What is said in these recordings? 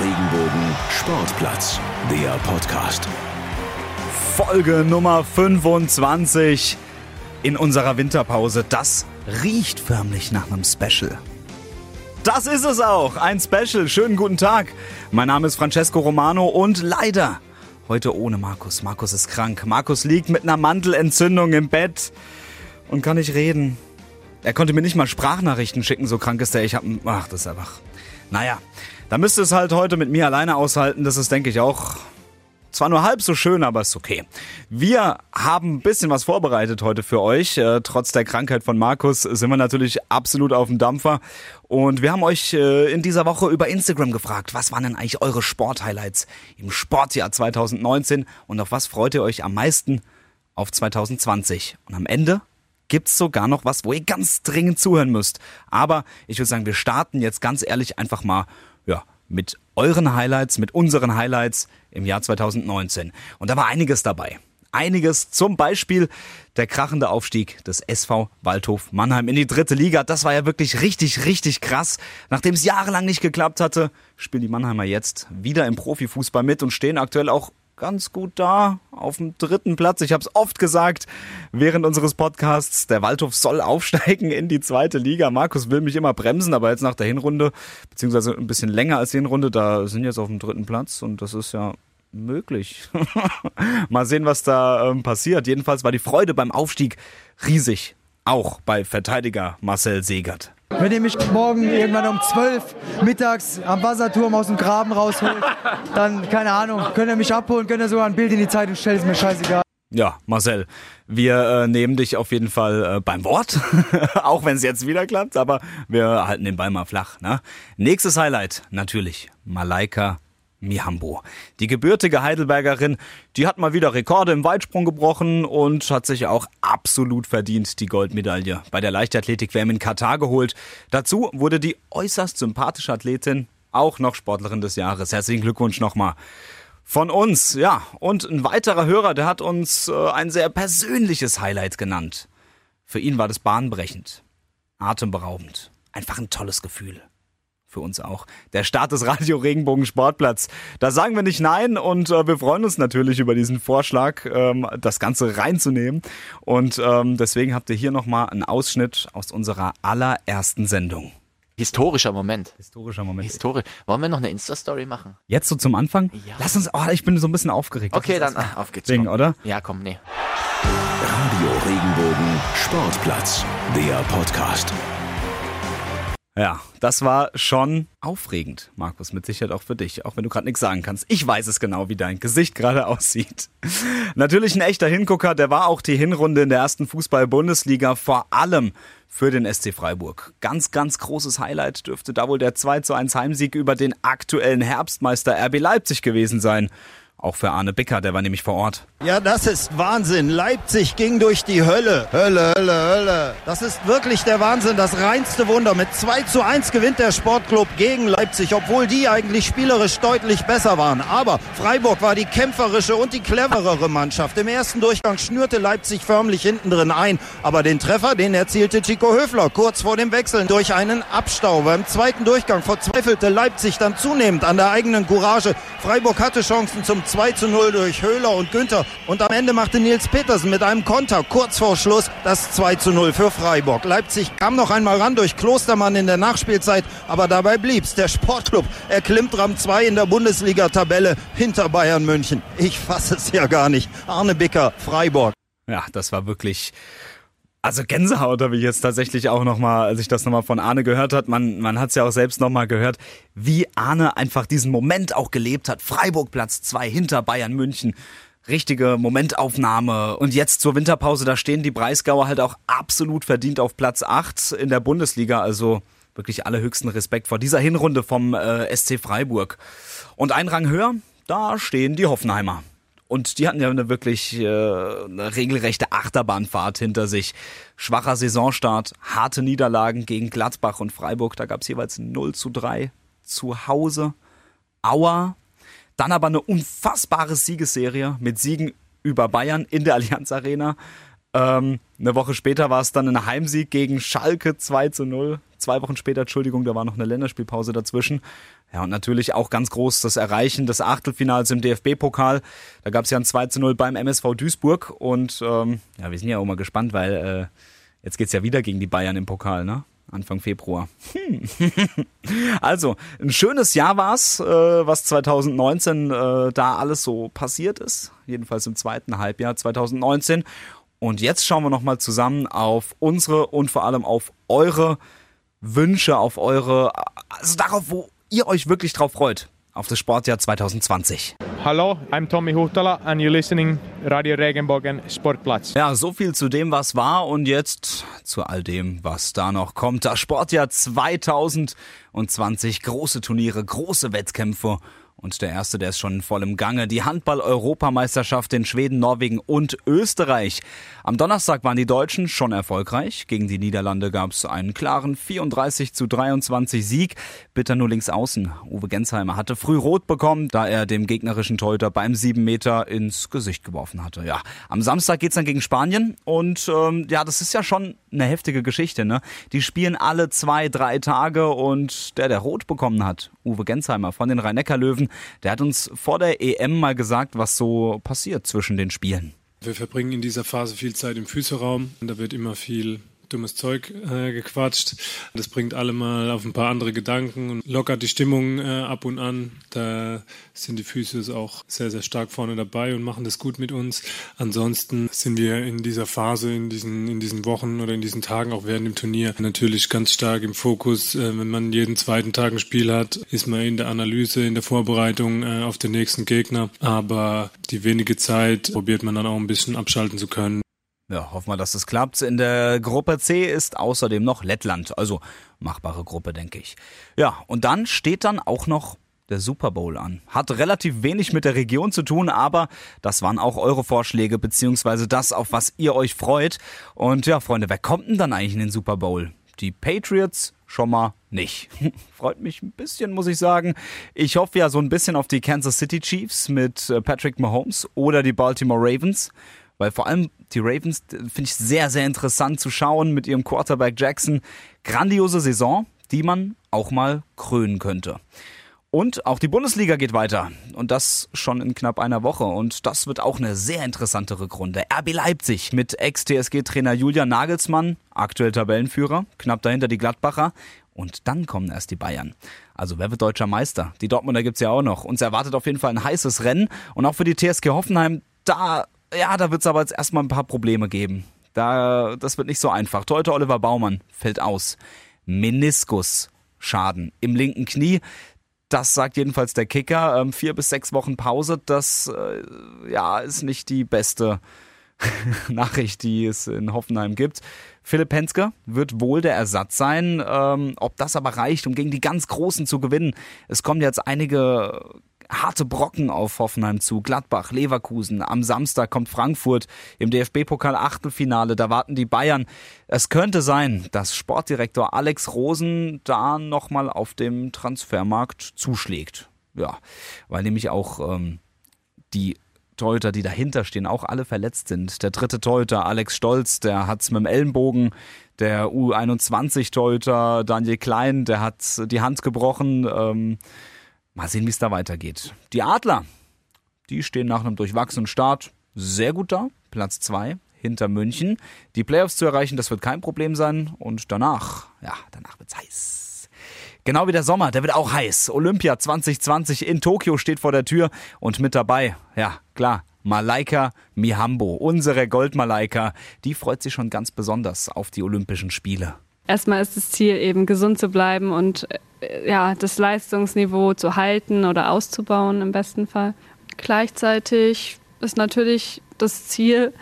Regenbogen Sportplatz, der Podcast. Folge Nummer 25 in unserer Winterpause. Das riecht förmlich nach einem Special. Das ist es auch, ein Special. Schönen guten Tag. Mein Name ist Francesco Romano und leider heute ohne Markus. Markus ist krank. Markus liegt mit einer Mandelentzündung im Bett und kann nicht reden. Er konnte mir nicht mal Sprachnachrichten schicken, so krank ist er. Ich hab, ach, das ist einfach. Naja, da müsste es halt heute mit mir alleine aushalten. Das ist, denke ich, auch zwar nur halb so schön, aber ist okay. Wir haben ein bisschen was vorbereitet heute für euch. Äh, trotz der Krankheit von Markus sind wir natürlich absolut auf dem Dampfer. Und wir haben euch äh, in dieser Woche über Instagram gefragt, was waren denn eigentlich eure Sporthighlights im Sportjahr 2019 und auf was freut ihr euch am meisten auf 2020? Und am Ende gibt's sogar noch was, wo ihr ganz dringend zuhören müsst. Aber ich würde sagen, wir starten jetzt ganz ehrlich einfach mal ja, mit euren Highlights, mit unseren Highlights im Jahr 2019. Und da war einiges dabei. Einiges, zum Beispiel der krachende Aufstieg des SV Waldhof Mannheim in die dritte Liga. Das war ja wirklich richtig, richtig krass. Nachdem es jahrelang nicht geklappt hatte, spielen die Mannheimer jetzt wieder im Profifußball mit und stehen aktuell auch ganz gut da auf dem dritten Platz. Ich habe es oft gesagt während unseres Podcasts. Der Waldhof soll aufsteigen in die zweite Liga. Markus will mich immer bremsen, aber jetzt nach der Hinrunde, beziehungsweise ein bisschen länger als die Hinrunde, da sind jetzt auf dem dritten Platz und das ist ja möglich. Mal sehen, was da ähm, passiert. Jedenfalls war die Freude beim Aufstieg riesig. Auch bei Verteidiger Marcel Segert. Wenn ihr mich morgen irgendwann um 12 mittags am Wasserturm aus dem Graben rausholt, dann, keine Ahnung, könnt ihr mich abholen, könnt ihr sogar ein Bild in die Zeitung stellen, ist mir scheißegal. Ja, Marcel, wir äh, nehmen dich auf jeden Fall äh, beim Wort, auch wenn es jetzt wieder klappt, aber wir halten den Ball mal flach. Ne? Nächstes Highlight, natürlich, Malaika Mihambo. Die gebürtige Heidelbergerin, die hat mal wieder Rekorde im Weitsprung gebrochen und hat sich auch absolut verdient die Goldmedaille bei der Leichtathletik-WM in Katar geholt. Dazu wurde die äußerst sympathische Athletin auch noch Sportlerin des Jahres. Herzlichen Glückwunsch nochmal. Von uns, ja. Und ein weiterer Hörer, der hat uns äh, ein sehr persönliches Highlight genannt. Für ihn war das bahnbrechend, atemberaubend, einfach ein tolles Gefühl für uns auch. Der Start des Radio Regenbogen Sportplatz. Da sagen wir nicht nein und äh, wir freuen uns natürlich über diesen Vorschlag, ähm, das Ganze reinzunehmen. Und ähm, deswegen habt ihr hier nochmal einen Ausschnitt aus unserer allerersten Sendung. Historischer Moment. Historischer Moment. Historisch. Wollen wir noch eine Insta-Story machen? Jetzt so zum Anfang? Ja. Lass uns, oh, ich bin so ein bisschen aufgeregt. Okay, dann ah, auf geht's. Ding, komm. oder? Ja, komm, nee. Radio Regenbogen Sportplatz, der Podcast. Ja, das war schon aufregend, Markus, mit Sicherheit auch für dich, auch wenn du gerade nichts sagen kannst. Ich weiß es genau, wie dein Gesicht gerade aussieht. Natürlich ein echter Hingucker, der war auch die Hinrunde in der ersten Fußball-Bundesliga, vor allem für den SC Freiburg. Ganz, ganz großes Highlight dürfte da wohl der 2 zu 1 Heimsieg über den aktuellen Herbstmeister RB Leipzig gewesen sein. Auch für Arne Bicker, der war nämlich vor Ort. Ja, das ist Wahnsinn. Leipzig ging durch die Hölle. Hölle, Hölle, Hölle. Das ist wirklich der Wahnsinn, das reinste Wunder. Mit 2 zu 1 gewinnt der Sportclub gegen Leipzig, obwohl die eigentlich spielerisch deutlich besser waren. Aber Freiburg war die kämpferische und die cleverere Mannschaft. Im ersten Durchgang schnürte Leipzig förmlich hinten drin ein. Aber den Treffer, den erzielte Chico Höfler kurz vor dem Wechseln durch einen Abstau. Beim zweiten Durchgang verzweifelte Leipzig dann zunehmend an der eigenen Courage. Freiburg hatte Chancen zum 2 zu 0 durch Höhler und Günther. Und am Ende machte Nils Petersen mit einem Konter kurz vor Schluss das 2 zu 0 für Freiburg. Leipzig kam noch einmal ran durch Klostermann in der Nachspielzeit, aber dabei blieb's. Der Sportclub erklimmt Rang 2 in der Bundesliga-Tabelle hinter Bayern München. Ich fasse es ja gar nicht. Arne Bicker, Freiburg. Ja, das war wirklich. Also Gänsehaut habe ich jetzt tatsächlich auch nochmal, als ich das nochmal von Arne gehört hat. Man, man hat es ja auch selbst nochmal gehört, wie Arne einfach diesen Moment auch gelebt hat. Freiburg Platz zwei hinter Bayern München. Richtige Momentaufnahme. Und jetzt zur Winterpause, da stehen die Breisgauer halt auch absolut verdient auf Platz acht in der Bundesliga. Also wirklich allerhöchsten Respekt vor dieser Hinrunde vom äh, SC Freiburg. Und ein Rang höher, da stehen die Hoffenheimer. Und die hatten ja eine wirklich äh, eine regelrechte Achterbahnfahrt hinter sich. Schwacher Saisonstart, harte Niederlagen gegen Gladbach und Freiburg. Da gab es jeweils 0 zu 3 zu Hause. Aua. Dann aber eine unfassbare Siegesserie mit Siegen über Bayern in der Allianz Arena. Ähm, eine Woche später war es dann ein Heimsieg gegen Schalke 2 zu 0. Zwei Wochen später, Entschuldigung, da war noch eine Länderspielpause dazwischen. Ja, und natürlich auch ganz groß das Erreichen des Achtelfinals im DFB-Pokal. Da gab es ja ein 2 zu 0 beim MSV Duisburg. Und ähm, ja, wir sind ja auch mal gespannt, weil äh, jetzt geht's ja wieder gegen die Bayern im Pokal, ne? Anfang Februar. Hm. also, ein schönes Jahr war's, äh, was 2019 äh, da alles so passiert ist. Jedenfalls im zweiten Halbjahr 2019. Und jetzt schauen wir nochmal zusammen auf unsere und vor allem auf eure Wünsche, auf eure, also darauf, wo ihr euch wirklich drauf freut, auf das Sportjahr 2020. Hallo, I'm Tommy Huhtala and you're listening Radio Regenbogen Sportplatz. Ja, so viel zu dem, was war und jetzt zu all dem, was da noch kommt. Das Sportjahr 2020, große Turniere, große Wettkämpfe und der erste, der ist schon voll im Gange. Die Handball-Europameisterschaft in Schweden, Norwegen und Österreich. Am Donnerstag waren die Deutschen schon erfolgreich. Gegen die Niederlande gab es einen klaren 34 zu 23 Sieg. Bitter nur links außen. Uwe Gensheimer hatte früh rot bekommen, da er dem gegnerischen Torhüter beim 7 Meter ins Gesicht geworfen hatte. Ja, am Samstag geht's dann gegen Spanien und ähm, ja, das ist ja schon eine heftige Geschichte. Ne? Die spielen alle zwei, drei Tage und der, der rot bekommen hat, Uwe Gensheimer von den Rhein-Neckar-Löwen, der hat uns vor der EM mal gesagt, was so passiert zwischen den Spielen. Wir verbringen in dieser Phase viel Zeit im Füßeraum. Da wird immer viel dummes Zeug äh, gequatscht. Das bringt alle mal auf ein paar andere Gedanken und lockert die Stimmung äh, ab und an. Da sind die Füße auch sehr, sehr stark vorne dabei und machen das gut mit uns. Ansonsten sind wir in dieser Phase, in diesen, in diesen Wochen oder in diesen Tagen, auch während dem Turnier, natürlich ganz stark im Fokus. Äh, wenn man jeden zweiten Tag ein Spiel hat, ist man in der Analyse, in der Vorbereitung äh, auf den nächsten Gegner. Aber die wenige Zeit probiert man dann auch ein bisschen abschalten zu können. Ja, hoffen wir, dass es klappt. In der Gruppe C ist außerdem noch Lettland, also machbare Gruppe, denke ich. Ja, und dann steht dann auch noch der Super Bowl an. Hat relativ wenig mit der Region zu tun, aber das waren auch eure Vorschläge, beziehungsweise das, auf was ihr euch freut. Und ja, Freunde, wer kommt denn dann eigentlich in den Super Bowl? Die Patriots schon mal nicht. Freut mich ein bisschen, muss ich sagen. Ich hoffe ja so ein bisschen auf die Kansas City Chiefs mit äh, Patrick Mahomes oder die Baltimore Ravens. Weil vor allem die Ravens finde ich sehr, sehr interessant zu schauen mit ihrem Quarterback Jackson. Grandiose Saison, die man auch mal krönen könnte. Und auch die Bundesliga geht weiter. Und das schon in knapp einer Woche. Und das wird auch eine sehr interessante Rückrunde. RB Leipzig mit Ex-TSG-Trainer Julian Nagelsmann, aktuell Tabellenführer, knapp dahinter die Gladbacher. Und dann kommen erst die Bayern. Also wer wird deutscher Meister? Die Dortmunder gibt's ja auch noch. Uns erwartet auf jeden Fall ein heißes Rennen. Und auch für die TSG Hoffenheim, da ja, da wird es aber jetzt erstmal ein paar Probleme geben. Da, das wird nicht so einfach. Teuter Oliver Baumann fällt aus. Meniskusschaden im linken Knie. Das sagt jedenfalls der Kicker. Ähm, vier bis sechs Wochen Pause, das äh, ja, ist nicht die beste Nachricht, die es in Hoffenheim gibt. Philipp Henske wird wohl der Ersatz sein. Ähm, ob das aber reicht, um gegen die ganz Großen zu gewinnen. Es kommen jetzt einige harte Brocken auf Hoffenheim zu. Gladbach, Leverkusen. Am Samstag kommt Frankfurt im DFB-Pokal Achtelfinale. Da warten die Bayern. Es könnte sein, dass Sportdirektor Alex Rosen da nochmal auf dem Transfermarkt zuschlägt. Ja, weil nämlich auch ähm, die Torhüter, die dahinter stehen, auch alle verletzt sind. Der dritte Torhüter, Alex Stolz, der hat's mit dem Ellenbogen. Der U21-Torhüter, Daniel Klein, der hat die Hand gebrochen. Ähm, Mal sehen, wie es da weitergeht. Die Adler, die stehen nach einem durchwachsenen Start sehr gut da. Platz zwei hinter München. Die Playoffs zu erreichen, das wird kein Problem sein. Und danach, ja, danach wird's heiß. Genau wie der Sommer, der wird auch heiß. Olympia 2020 in Tokio steht vor der Tür und mit dabei, ja, klar, Malaika Mihambo, unsere Goldmalaika, die freut sich schon ganz besonders auf die Olympischen Spiele. Erstmal ist das Ziel eben gesund zu bleiben und äh, ja, das Leistungsniveau zu halten oder auszubauen im besten Fall. Gleichzeitig ist natürlich das Ziel,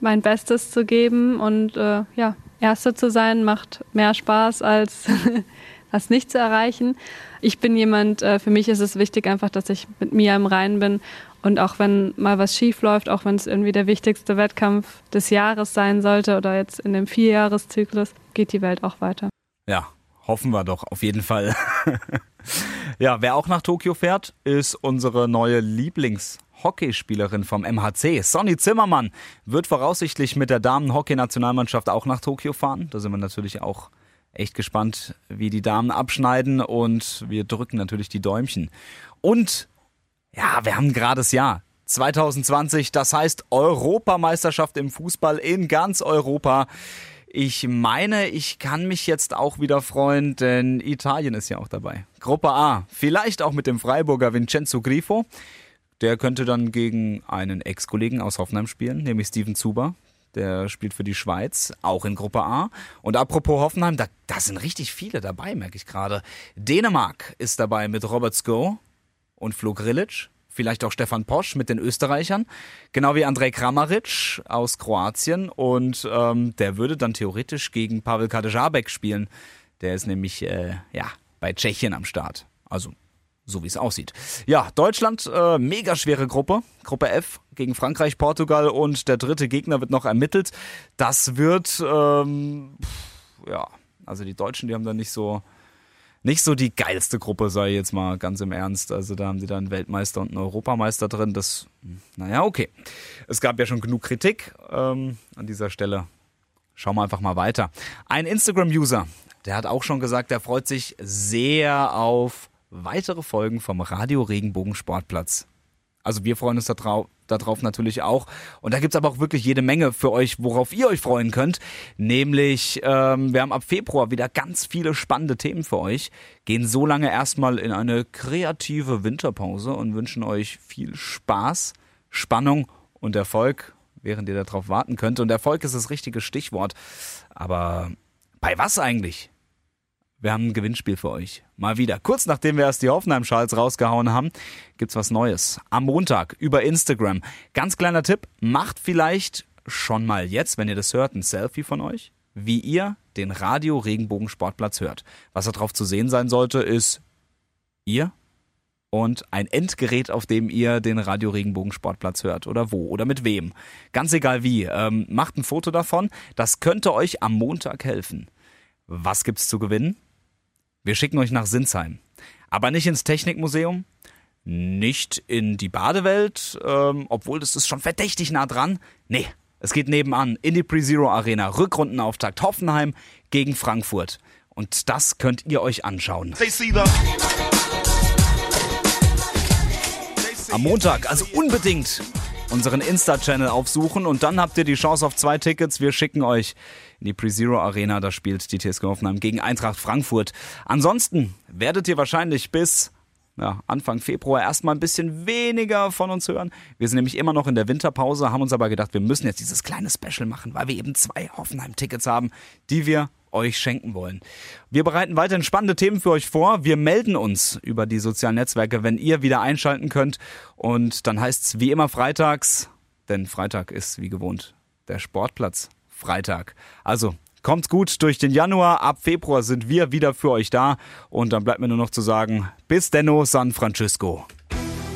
mein Bestes zu geben und äh, ja, Erste zu sein macht mehr Spaß als das nicht zu erreichen. Ich bin jemand, äh, für mich ist es wichtig einfach, dass ich mit mir im Reinen bin und auch wenn mal was schief läuft, auch wenn es irgendwie der wichtigste Wettkampf des Jahres sein sollte oder jetzt in dem Vierjahreszyklus, geht die Welt auch weiter. Ja, Hoffen wir doch, auf jeden Fall. ja, wer auch nach Tokio fährt, ist unsere neue Lieblings- Hockeyspielerin vom MHC, Sonny Zimmermann, wird voraussichtlich mit der Damen-Hockey-Nationalmannschaft auch nach Tokio fahren. Da sind wir natürlich auch echt gespannt, wie die Damen abschneiden und wir drücken natürlich die Däumchen. Und ja, wir haben gerade das Jahr 2020, das heißt Europameisterschaft im Fußball in ganz Europa. Ich meine, ich kann mich jetzt auch wieder freuen, denn Italien ist ja auch dabei. Gruppe A, vielleicht auch mit dem Freiburger Vincenzo Grifo. Der könnte dann gegen einen Ex-Kollegen aus Hoffenheim spielen, nämlich Steven Zuber. Der spielt für die Schweiz, auch in Gruppe A. Und apropos Hoffenheim, da, da sind richtig viele dabei, merke ich gerade. Dänemark ist dabei mit Robert Sko und Flo Grilic. Vielleicht auch Stefan Posch mit den Österreichern. Genau wie Andrej Kramaric aus Kroatien. Und ähm, der würde dann theoretisch gegen Pavel Kadejabek spielen. Der ist nämlich äh, ja, bei Tschechien am Start. Also so wie es aussieht. Ja, Deutschland, äh, mega schwere Gruppe. Gruppe F gegen Frankreich, Portugal und der dritte Gegner wird noch ermittelt. Das wird, ähm, ja, also die Deutschen, die haben da nicht so, nicht so die geilste Gruppe, sei jetzt mal ganz im Ernst. Also da haben sie da einen Weltmeister und einen Europameister drin. Das, naja, okay. Es gab ja schon genug Kritik ähm, an dieser Stelle. Schauen wir einfach mal weiter. Ein Instagram-User, der hat auch schon gesagt, der freut sich sehr auf weitere Folgen vom Radio Regenbogen Sportplatz. Also wir freuen uns darauf, darauf natürlich auch. Und da gibt's aber auch wirklich jede Menge für euch, worauf ihr euch freuen könnt. Nämlich, ähm, wir haben ab Februar wieder ganz viele spannende Themen für euch. Gehen so lange erstmal in eine kreative Winterpause und wünschen euch viel Spaß, Spannung und Erfolg, während ihr darauf warten könnt. Und Erfolg ist das richtige Stichwort. Aber bei was eigentlich? Wir haben ein Gewinnspiel für euch. Mal wieder. Kurz nachdem wir erst die Hoffenheim-Schals rausgehauen haben, gibt's was Neues. Am Montag über Instagram. Ganz kleiner Tipp. Macht vielleicht schon mal jetzt, wenn ihr das hört, ein Selfie von euch, wie ihr den Radio Regenbogen Sportplatz hört. Was da drauf zu sehen sein sollte, ist ihr und ein Endgerät, auf dem ihr den Radio Regenbogen Sportplatz hört oder wo oder mit wem. Ganz egal wie. Ähm, macht ein Foto davon. Das könnte euch am Montag helfen. Was gibt's zu gewinnen? Wir schicken euch nach Sinsheim. Aber nicht ins Technikmuseum, nicht in die Badewelt, ähm, obwohl das ist schon verdächtig nah dran. Nee, es geht nebenan in die Pre-Zero Arena. Rückrundenauftakt Hoffenheim gegen Frankfurt. Und das könnt ihr euch anschauen. Am Montag, also unbedingt unseren Insta-Channel aufsuchen und dann habt ihr die Chance auf zwei Tickets. Wir schicken euch in die Pre-Zero Arena. Da spielt die TSG Hoffenheim gegen Eintracht Frankfurt. Ansonsten werdet ihr wahrscheinlich bis ja, Anfang Februar erstmal ein bisschen weniger von uns hören. Wir sind nämlich immer noch in der Winterpause, haben uns aber gedacht, wir müssen jetzt dieses kleine Special machen, weil wir eben zwei Hoffenheim-Tickets haben, die wir euch schenken wollen. Wir bereiten weiterhin spannende Themen für euch vor. Wir melden uns über die sozialen Netzwerke, wenn ihr wieder einschalten könnt. Und dann heißt es wie immer freitags, denn Freitag ist wie gewohnt der Sportplatz Freitag. Also kommt gut durch den Januar. Ab Februar sind wir wieder für euch da. Und dann bleibt mir nur noch zu sagen, bis denno San Francisco.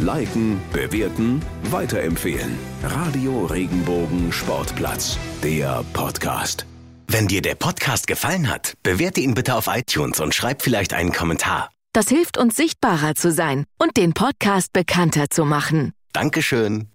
Liken, bewerten, weiterempfehlen. Radio Regenbogen Sportplatz, der Podcast. Wenn dir der Podcast gefallen hat, bewerte ihn bitte auf iTunes und schreib vielleicht einen Kommentar. Das hilft uns sichtbarer zu sein und den Podcast bekannter zu machen. Dankeschön.